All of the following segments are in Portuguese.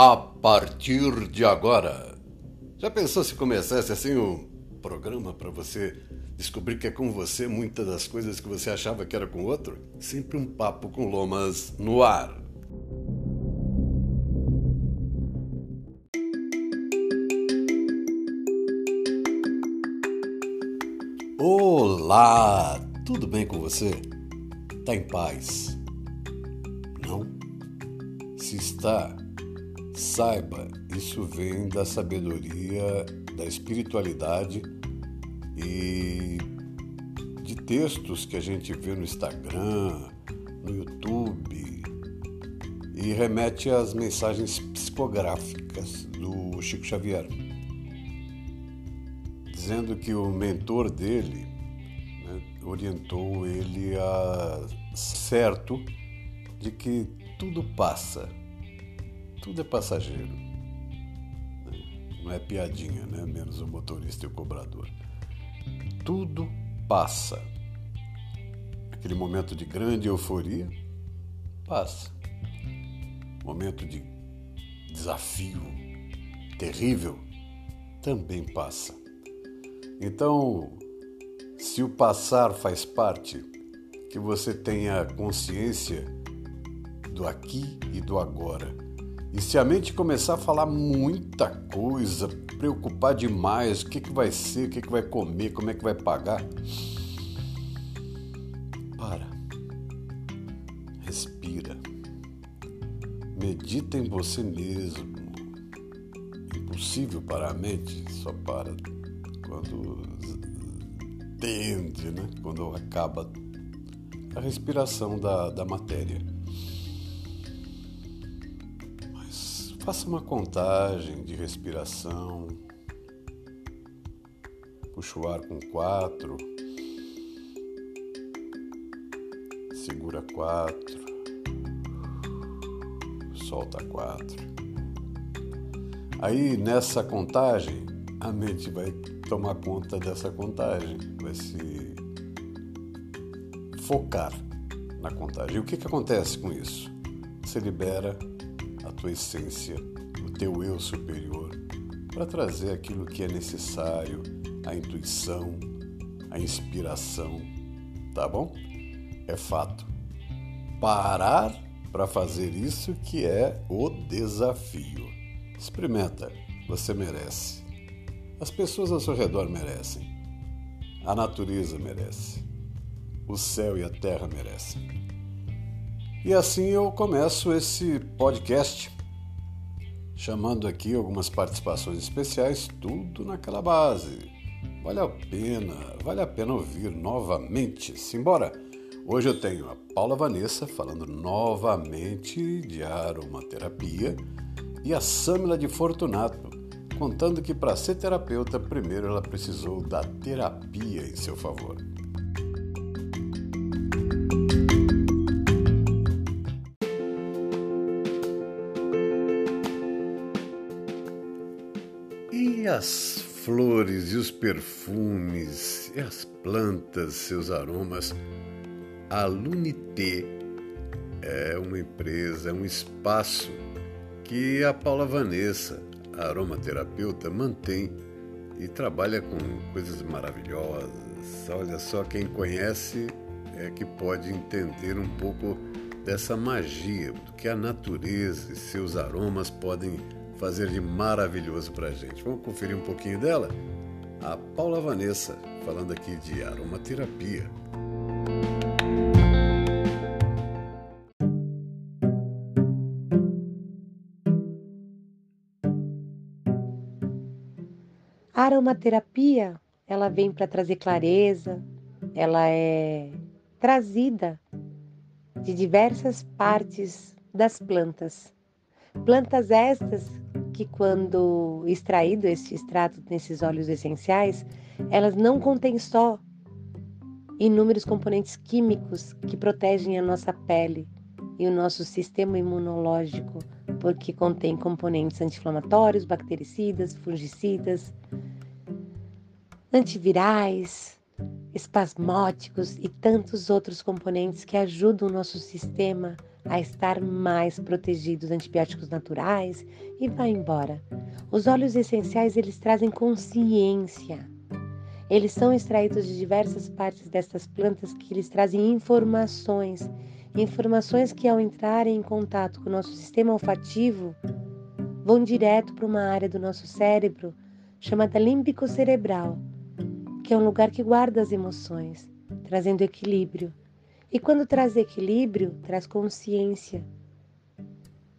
a partir de agora. Já pensou se começasse assim um programa para você descobrir que é com você muitas das coisas que você achava que era com outro? Sempre um papo com lomas no ar. Olá, tudo bem com você? Tá em paz? Não? Se está, Saiba, isso vem da sabedoria, da espiritualidade e de textos que a gente vê no Instagram, no YouTube e remete às mensagens psicográficas do Chico Xavier, dizendo que o mentor dele né, orientou ele a certo de que tudo passa tudo é passageiro. Não é piadinha, né? Menos o motorista e o cobrador. Tudo passa. Aquele momento de grande euforia passa. Momento de desafio terrível também passa. Então, se o passar faz parte, que você tenha consciência do aqui e do agora e se a mente começar a falar muita coisa, preocupar demais, o que, que vai ser, o que, que vai comer, como é que vai pagar, para. Respira. Medita em você mesmo. Impossível para a mente, só para quando tende, né? quando acaba a respiração da, da matéria. Faça uma contagem de respiração. Puxa o ar com quatro. Segura quatro. Solta quatro. Aí nessa contagem, a mente vai tomar conta dessa contagem, vai se focar na contagem. E o que, que acontece com isso? Você libera a tua essência, o teu eu superior, para trazer aquilo que é necessário, a intuição, a inspiração, tá bom? É fato. Parar para fazer isso que é o desafio. Experimenta, você merece. As pessoas ao seu redor merecem. A natureza merece. O céu e a terra merecem. E assim eu começo esse podcast, chamando aqui algumas participações especiais, tudo naquela base. Vale a pena, vale a pena ouvir novamente. Simbora! Hoje eu tenho a Paula Vanessa falando novamente de aromaterapia e a Samila de Fortunato contando que para ser terapeuta, primeiro ela precisou da terapia em seu favor. As flores e os perfumes e as plantas, seus aromas. A Lunité é uma empresa, é um espaço que a Paula Vanessa, a aromaterapeuta, mantém e trabalha com coisas maravilhosas. Olha só, quem conhece é que pode entender um pouco dessa magia, do que a natureza e seus aromas podem fazer de maravilhoso para a gente. Vamos conferir um pouquinho dela? A Paula Vanessa, falando aqui de aromaterapia. A aromaterapia, ela vem para trazer clareza, ela é trazida de diversas partes das plantas. Plantas estas que quando extraído este extrato nesses óleos essenciais, elas não contêm só inúmeros componentes químicos que protegem a nossa pele e o nosso sistema imunológico, porque contém componentes anti-inflamatórios, bactericidas, fungicidas, antivirais, espasmóticos e tantos outros componentes que ajudam o nosso sistema a estar mais protegido dos antibióticos naturais e vai embora. Os óleos essenciais eles trazem consciência. Eles são extraídos de diversas partes destas plantas que eles trazem informações, informações que ao entrarem em contato com o nosso sistema olfativo vão direto para uma área do nosso cérebro chamada límbico cerebral, que é um lugar que guarda as emoções, trazendo equilíbrio e quando traz equilíbrio, traz consciência.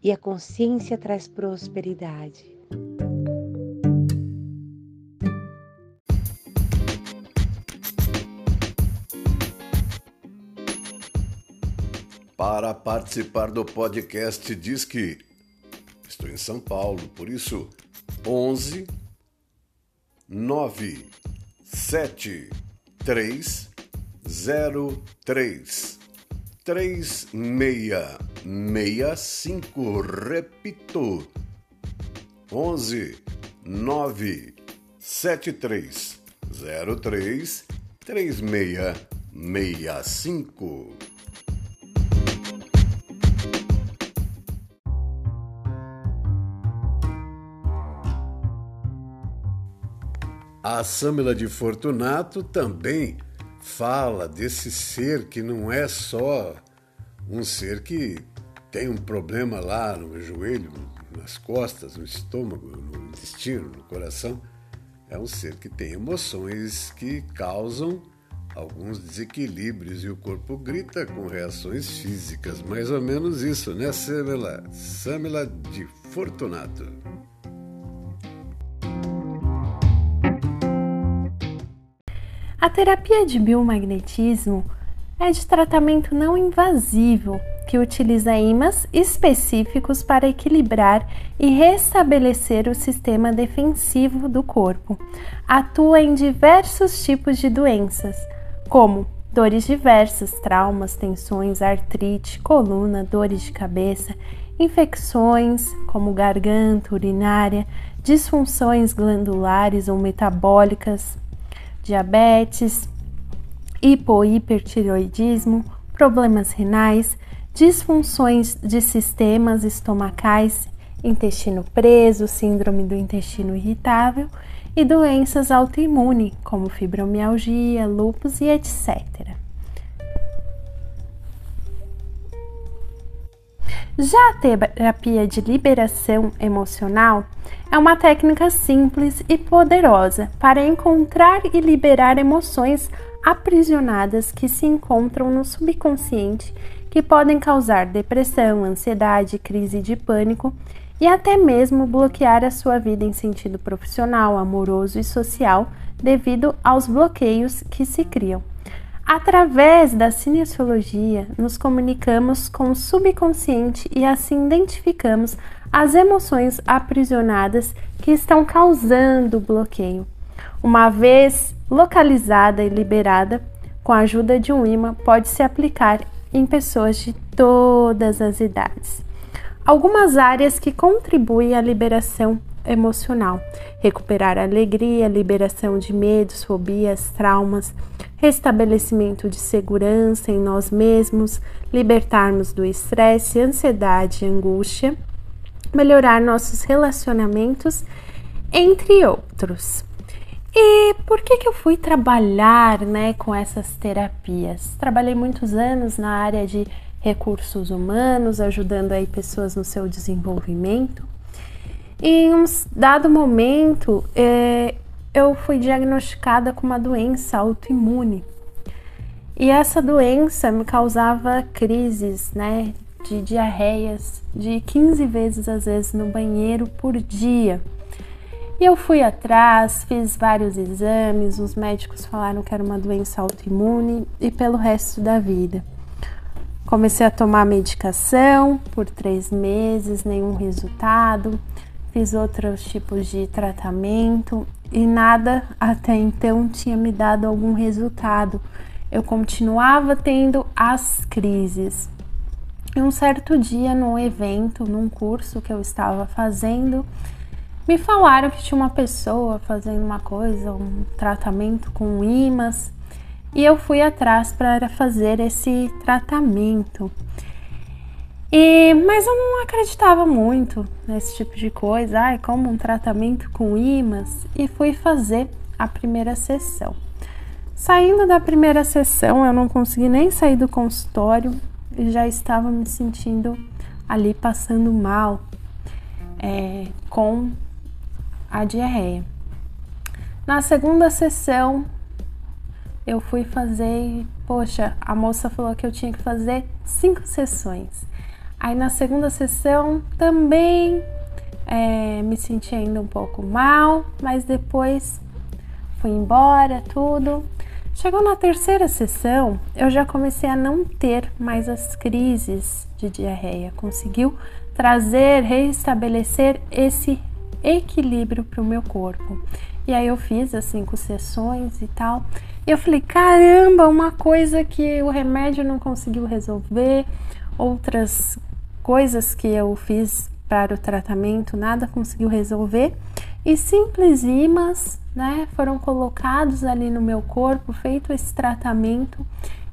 E a consciência traz prosperidade. Para participar do podcast diz que estou em São Paulo, por isso 11 9 7 3 zero três. três meia meia cinco repito. onze nove sete três zero três três meia meia cinco. A Sâmila de Fortunato também fala desse ser que não é só um ser que tem um problema lá no joelho, nas costas, no estômago, no intestino, no coração. É um ser que tem emoções que causam alguns desequilíbrios e o corpo grita com reações físicas. Mais ou menos isso, né, Samela? Samela de Fortunato. A terapia de biomagnetismo é de tratamento não invasivo que utiliza ímãs específicos para equilibrar e restabelecer o sistema defensivo do corpo. Atua em diversos tipos de doenças, como dores diversas, traumas, tensões, artrite, coluna, dores de cabeça, infecções como garganta, urinária, disfunções glandulares ou metabólicas, diabetes, hipohipertiroidismo, problemas renais, disfunções de sistemas estomacais, intestino preso, síndrome do intestino irritável e doenças autoimunes, como fibromialgia, lúpus e etc. Já a terapia de liberação emocional é uma técnica simples e poderosa para encontrar e liberar emoções aprisionadas que se encontram no subconsciente, que podem causar depressão, ansiedade, crise de pânico e até mesmo bloquear a sua vida em sentido profissional, amoroso e social devido aos bloqueios que se criam. Através da cinesiologia, nos comunicamos com o subconsciente e assim identificamos as emoções aprisionadas que estão causando o bloqueio. Uma vez localizada e liberada, com a ajuda de um imã, pode se aplicar em pessoas de todas as idades. Algumas áreas que contribuem à liberação emocional: recuperar a alegria, liberação de medos, fobias, traumas, restabelecimento de segurança em nós mesmos, libertarmos do estresse, ansiedade e angústia, melhorar nossos relacionamentos, entre outros. E por que, que eu fui trabalhar né, com essas terapias? Trabalhei muitos anos na área de recursos humanos, ajudando aí pessoas no seu desenvolvimento. E em um dado momento, é, eu fui diagnosticada com uma doença autoimune. E essa doença me causava crises, né, de diarreias de 15 vezes às vezes no banheiro por dia. E eu fui atrás, fiz vários exames, os médicos falaram que era uma doença autoimune e pelo resto da vida. Comecei a tomar medicação por três meses, nenhum resultado fiz outros tipos de tratamento e nada até então tinha me dado algum resultado. Eu continuava tendo as crises. E um certo dia, num evento, num curso que eu estava fazendo, me falaram que tinha uma pessoa fazendo uma coisa, um tratamento com imãs. e eu fui atrás para fazer esse tratamento. E, mas eu não acreditava muito nesse tipo de coisa, ai, como um tratamento com imãs, e fui fazer a primeira sessão. Saindo da primeira sessão, eu não consegui nem sair do consultório e já estava me sentindo ali passando mal é, com a diarreia. Na segunda sessão, eu fui fazer, poxa, a moça falou que eu tinha que fazer cinco sessões. Aí na segunda sessão também é, me senti ainda um pouco mal, mas depois fui embora, tudo. Chegou na terceira sessão, eu já comecei a não ter mais as crises de diarreia. Conseguiu trazer, restabelecer esse equilíbrio para o meu corpo. E aí eu fiz as cinco sessões e tal. E eu falei, caramba, uma coisa que o remédio não conseguiu resolver, outras coisas que eu fiz para o tratamento, nada conseguiu resolver. E simples imãs, né, foram colocados ali no meu corpo, feito esse tratamento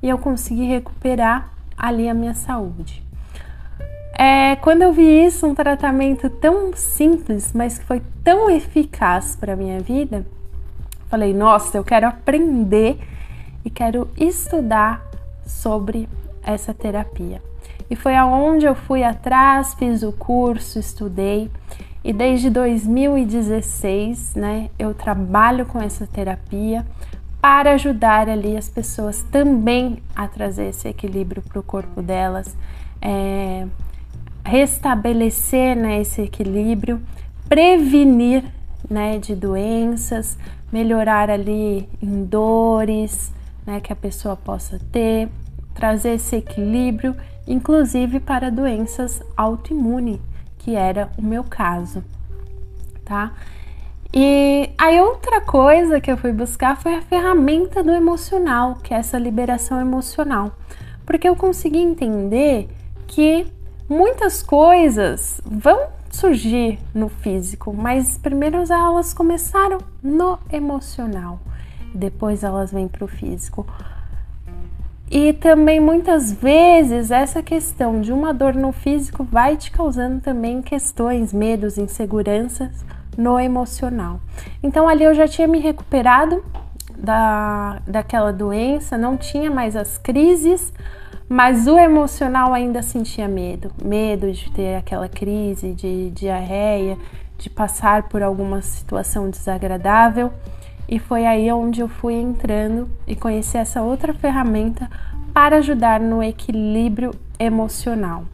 e eu consegui recuperar ali a minha saúde. É, quando eu vi isso, um tratamento tão simples, mas que foi tão eficaz para a minha vida, falei: nossa, eu quero aprender e quero estudar sobre essa terapia. E foi aonde eu fui atrás, fiz o curso, estudei. E desde 2016, né, eu trabalho com essa terapia para ajudar ali as pessoas também a trazer esse equilíbrio para o corpo delas, é, restabelecer né, esse equilíbrio, prevenir né, de doenças, melhorar ali em dores né, que a pessoa possa ter, trazer esse equilíbrio, inclusive para doenças autoimunes, que era o meu caso, tá? E aí outra coisa que eu fui buscar foi a ferramenta do emocional, que é essa liberação emocional, porque eu consegui entender que muitas coisas vão surgir no físico, mas primeiro elas começaram no emocional, depois elas vêm para o físico. E também muitas vezes essa questão de uma dor no físico vai te causando também questões, medos, inseguranças no emocional. Então ali eu já tinha me recuperado da, daquela doença, não tinha mais as crises, mas o emocional ainda sentia medo, medo de ter aquela crise de diarreia, de passar por alguma situação desagradável. E foi aí onde eu fui entrando e conheci essa outra ferramenta para ajudar no equilíbrio emocional.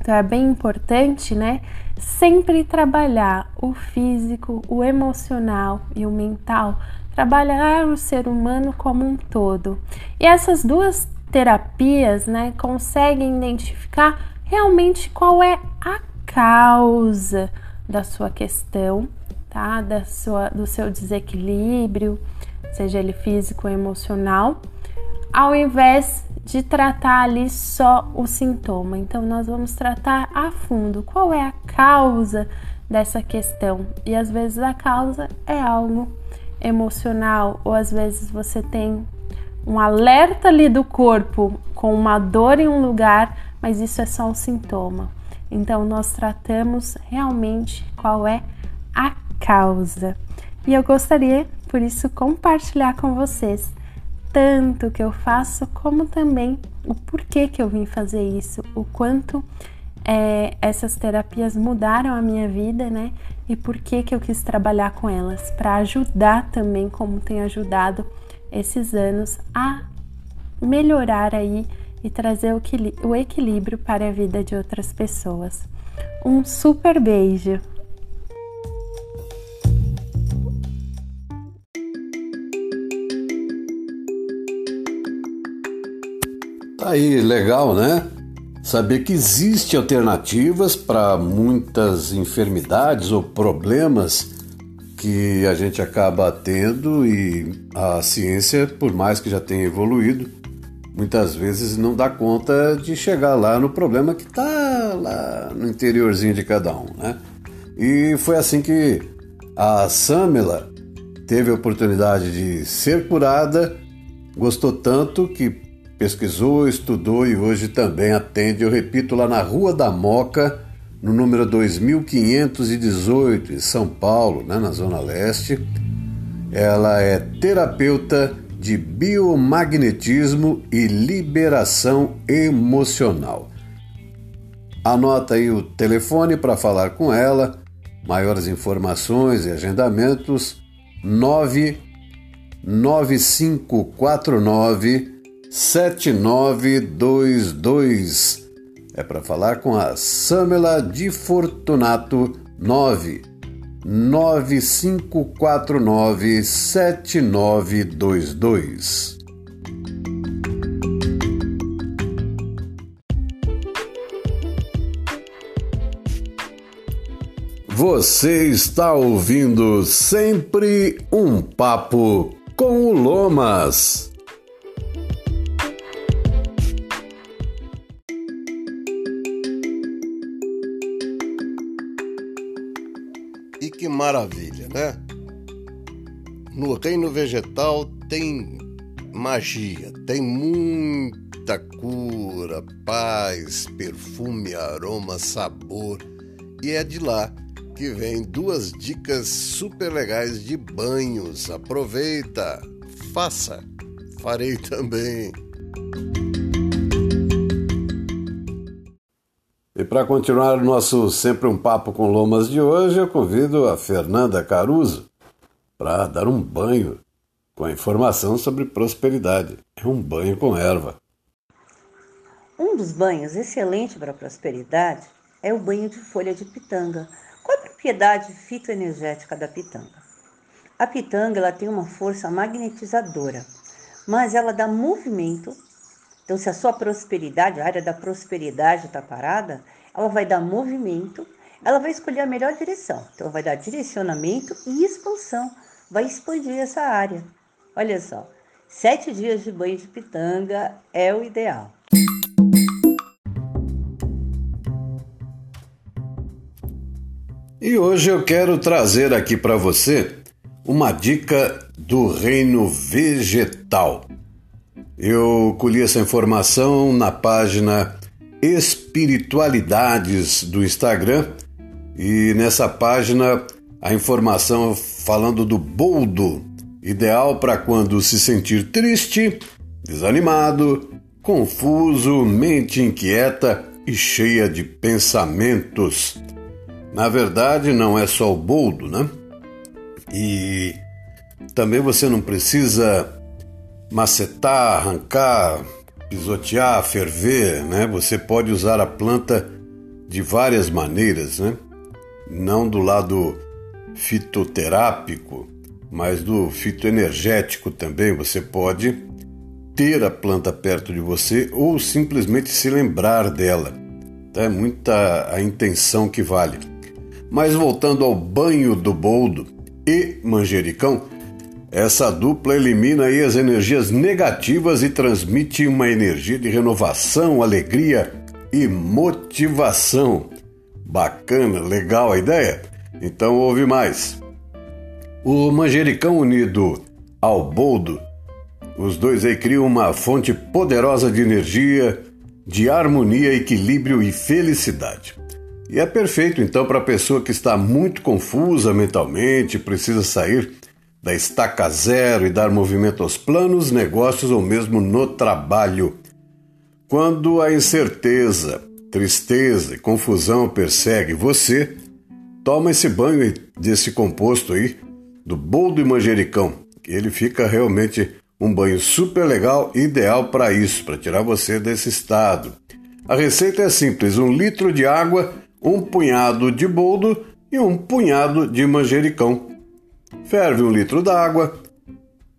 Então é bem importante, né? Sempre trabalhar o físico, o emocional e o mental, trabalhar o ser humano como um todo. E essas duas terapias, né, conseguem identificar realmente qual é a causa da sua questão, tá? Da sua, do seu desequilíbrio, seja ele físico ou emocional, ao invés de tratar ali só o sintoma. Então, nós vamos tratar a fundo qual é a causa dessa questão. E às vezes a causa é algo emocional, ou às vezes você tem um alerta ali do corpo com uma dor em um lugar, mas isso é só um sintoma. Então, nós tratamos realmente qual é a causa. E eu gostaria, por isso, compartilhar com vocês tanto o que eu faço, como também o porquê que eu vim fazer isso, o quanto é, essas terapias mudaram a minha vida, né? E por que que eu quis trabalhar com elas para ajudar também, como tem ajudado esses anos a melhorar aí e trazer o equilíbrio para a vida de outras pessoas. Um super beijo! Tá aí, legal, né? Saber que existem alternativas para muitas enfermidades ou problemas que a gente acaba tendo e a ciência, por mais que já tenha evoluído, muitas vezes não dá conta de chegar lá no problema que está lá no interiorzinho de cada um, né? E foi assim que a Samela teve a oportunidade de ser curada Gostou tanto que pesquisou, estudou e hoje também atende, eu repito, lá na Rua da Moca, no número 2518, em São Paulo, né, na Zona Leste. Ela é terapeuta de biomagnetismo e liberação emocional. Anota aí o telefone para falar com ela. Maiores informações e agendamentos 99549 7922. É para falar com a Samela de Fortunato 9 9549 7922. Você está ouvindo sempre um papo com o Lomas. Maravilha, né? No reino vegetal tem magia, tem muita cura, paz, perfume, aroma, sabor. E é de lá que vem duas dicas super legais de banhos. Aproveita, faça, farei também. E para continuar o nosso Sempre um Papo com Lomas de hoje, eu convido a Fernanda Caruso para dar um banho com a informação sobre prosperidade. É um banho com erva. Um dos banhos excelente para a prosperidade é o banho de folha de pitanga qual a propriedade fitoenergética da pitanga? A pitanga ela tem uma força magnetizadora, mas ela dá movimento. Então, se a sua prosperidade, a área da prosperidade está parada, ela vai dar movimento, ela vai escolher a melhor direção. Então, vai dar direcionamento e expansão, vai expandir essa área. Olha só, sete dias de banho de pitanga é o ideal. E hoje eu quero trazer aqui para você uma dica do reino vegetal. Eu colhi essa informação na página Espiritualidades do Instagram e nessa página a informação falando do boldo, ideal para quando se sentir triste, desanimado, confuso, mente inquieta e cheia de pensamentos. Na verdade, não é só o boldo, né? E também você não precisa macetar, arrancar, pisotear, ferver, né? Você pode usar a planta de várias maneiras, né? Não do lado fitoterápico, mas do fitoenergético também. Você pode ter a planta perto de você ou simplesmente se lembrar dela. É muita a intenção que vale. Mas voltando ao banho do boldo e manjericão, essa dupla elimina aí as energias negativas e transmite uma energia de renovação, alegria e motivação. Bacana, legal a ideia? Então ouve mais. O manjericão unido ao boldo, os dois aí criam uma fonte poderosa de energia, de harmonia, equilíbrio e felicidade. E é perfeito então para a pessoa que está muito confusa mentalmente, precisa sair da estaca zero e dar movimento aos planos, negócios ou mesmo no trabalho. Quando a incerteza, tristeza e confusão persegue você, toma esse banho desse composto aí, do boldo e manjericão, que ele fica realmente um banho super legal, ideal para isso, para tirar você desse estado. A receita é simples: um litro de água um punhado de boldo e um punhado de manjericão. Ferve um litro d'água,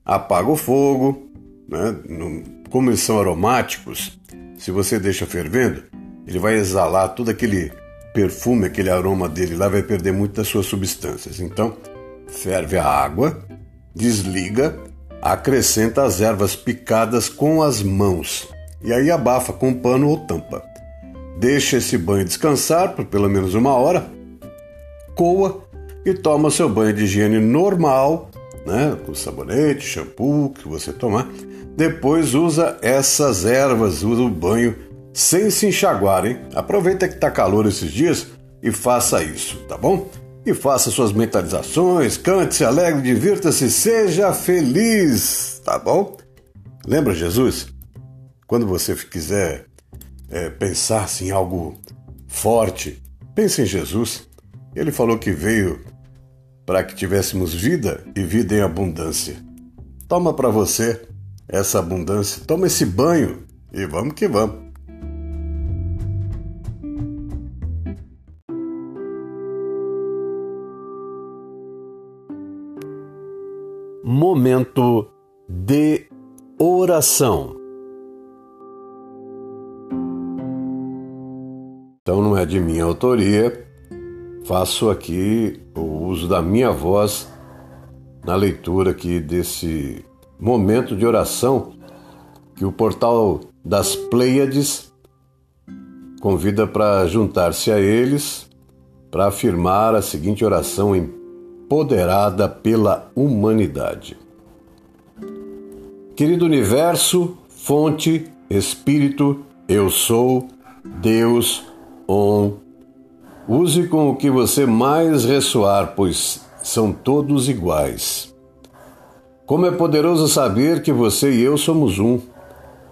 apaga o fogo, né? como eles são aromáticos, se você deixa fervendo, ele vai exalar todo aquele perfume, aquele aroma dele lá, vai perder muitas suas substâncias. Então, ferve a água, desliga, acrescenta as ervas picadas com as mãos e aí abafa com pano ou tampa. Deixa esse banho descansar por pelo menos uma hora, coa e toma seu banho de higiene normal, né, com sabonete, shampoo que você tomar. depois usa essas ervas, usa o banho sem se enxaguar, hein? Aproveita que tá calor esses dias e faça isso, tá bom? E faça suas mentalizações, cante, se alegre, divirta-se, seja feliz, tá bom? Lembra Jesus? Quando você quiser é, pensar em algo forte, pense em Jesus. Ele falou que veio para que tivéssemos vida e vida em abundância. Toma para você essa abundância, toma esse banho e vamos que vamos. Momento de oração. Então não é de minha autoria, faço aqui o uso da minha voz na leitura aqui desse momento de oração que o portal das Pleiades convida para juntar-se a eles para afirmar a seguinte oração empoderada pela humanidade. Querido universo, fonte, espírito, eu sou, Deus, on. Use com o que você mais ressoar, pois são todos iguais. Como é poderoso saber que você e eu somos um,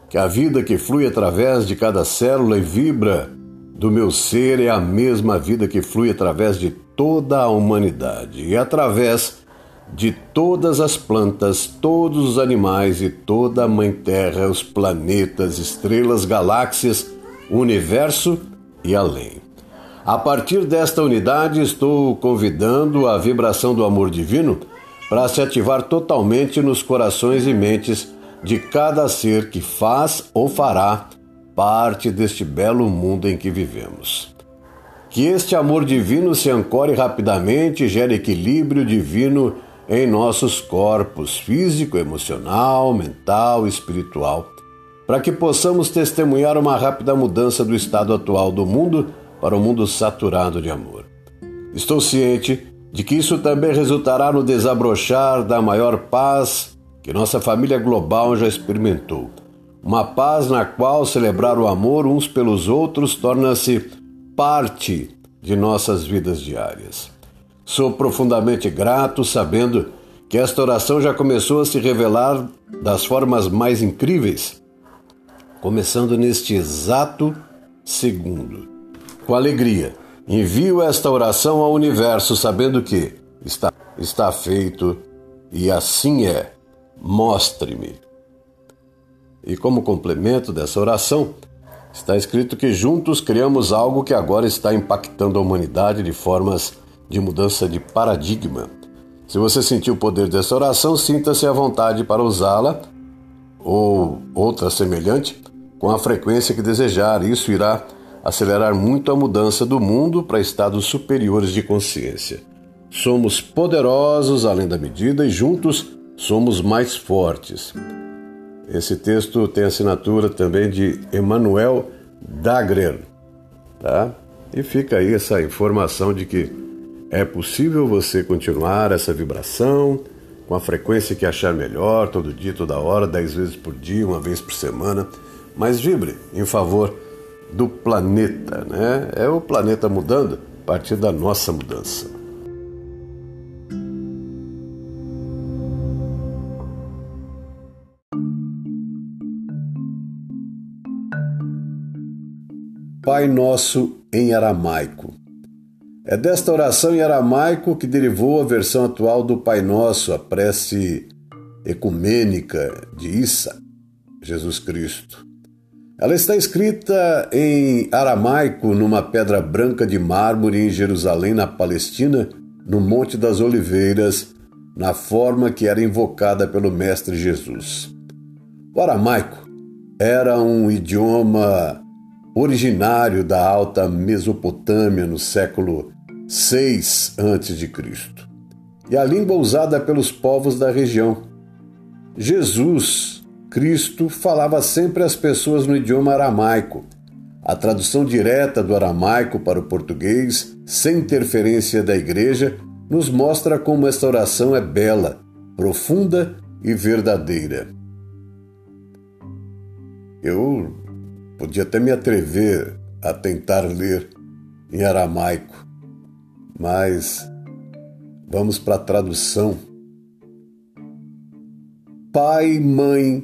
que a vida que flui através de cada célula e vibra do meu ser é a mesma vida que flui através de toda a humanidade e através de todas as plantas, todos os animais e toda a Mãe Terra, os planetas, estrelas, galáxias, universo e além. A partir desta unidade, estou convidando a vibração do amor divino para se ativar totalmente nos corações e mentes de cada ser que faz ou fará parte deste belo mundo em que vivemos. Que este amor divino se ancore rapidamente e gere equilíbrio divino em nossos corpos físico, emocional, mental espiritual, para que possamos testemunhar uma rápida mudança do estado atual do mundo para um mundo saturado de amor. Estou ciente de que isso também resultará no desabrochar da maior paz que nossa família global já experimentou. Uma paz na qual celebrar o amor uns pelos outros torna-se parte de nossas vidas diárias. Sou profundamente grato sabendo que esta oração já começou a se revelar das formas mais incríveis, começando neste exato segundo. Com alegria, envio esta oração ao universo sabendo que está, está feito e assim é. Mostre-me. E como complemento dessa oração, está escrito que juntos criamos algo que agora está impactando a humanidade de formas de mudança de paradigma. Se você sentiu o poder dessa oração, sinta-se à vontade para usá-la ou outra semelhante com a frequência que desejar. Isso irá acelerar muito a mudança do mundo para estados superiores de consciência. Somos poderosos além da medida e juntos somos mais fortes. Esse texto tem assinatura também de Emmanuel Dagrer, tá? E fica aí essa informação de que é possível você continuar essa vibração com a frequência que achar melhor, todo dia, toda hora, dez vezes por dia, uma vez por semana, mas vibre em favor do planeta, né? É o planeta mudando a partir da nossa mudança. Pai Nosso em aramaico. É desta oração em aramaico que derivou a versão atual do Pai Nosso, a prece ecumênica de Issa, Jesus Cristo. Ela está escrita em aramaico numa pedra branca de mármore em Jerusalém, na Palestina, no Monte das Oliveiras, na forma que era invocada pelo Mestre Jesus. O aramaico era um idioma originário da Alta Mesopotâmia no século 6 a.C. e a língua usada pelos povos da região. Jesus, Cristo, falava sempre às pessoas no idioma aramaico. A tradução direta do aramaico para o português, sem interferência da igreja, nos mostra como esta oração é bela, profunda e verdadeira. Eu podia até me atrever a tentar ler em aramaico, mas vamos para a tradução. Pai, mãe,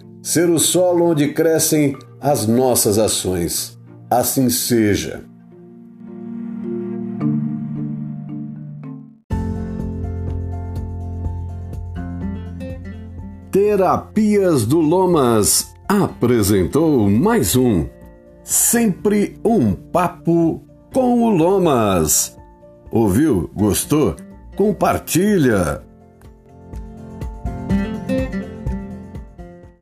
ser o solo onde crescem as nossas ações. Assim seja. Terapias do Lomas apresentou mais um Sempre um Papo com o Lomas. Ouviu? Gostou? Compartilha!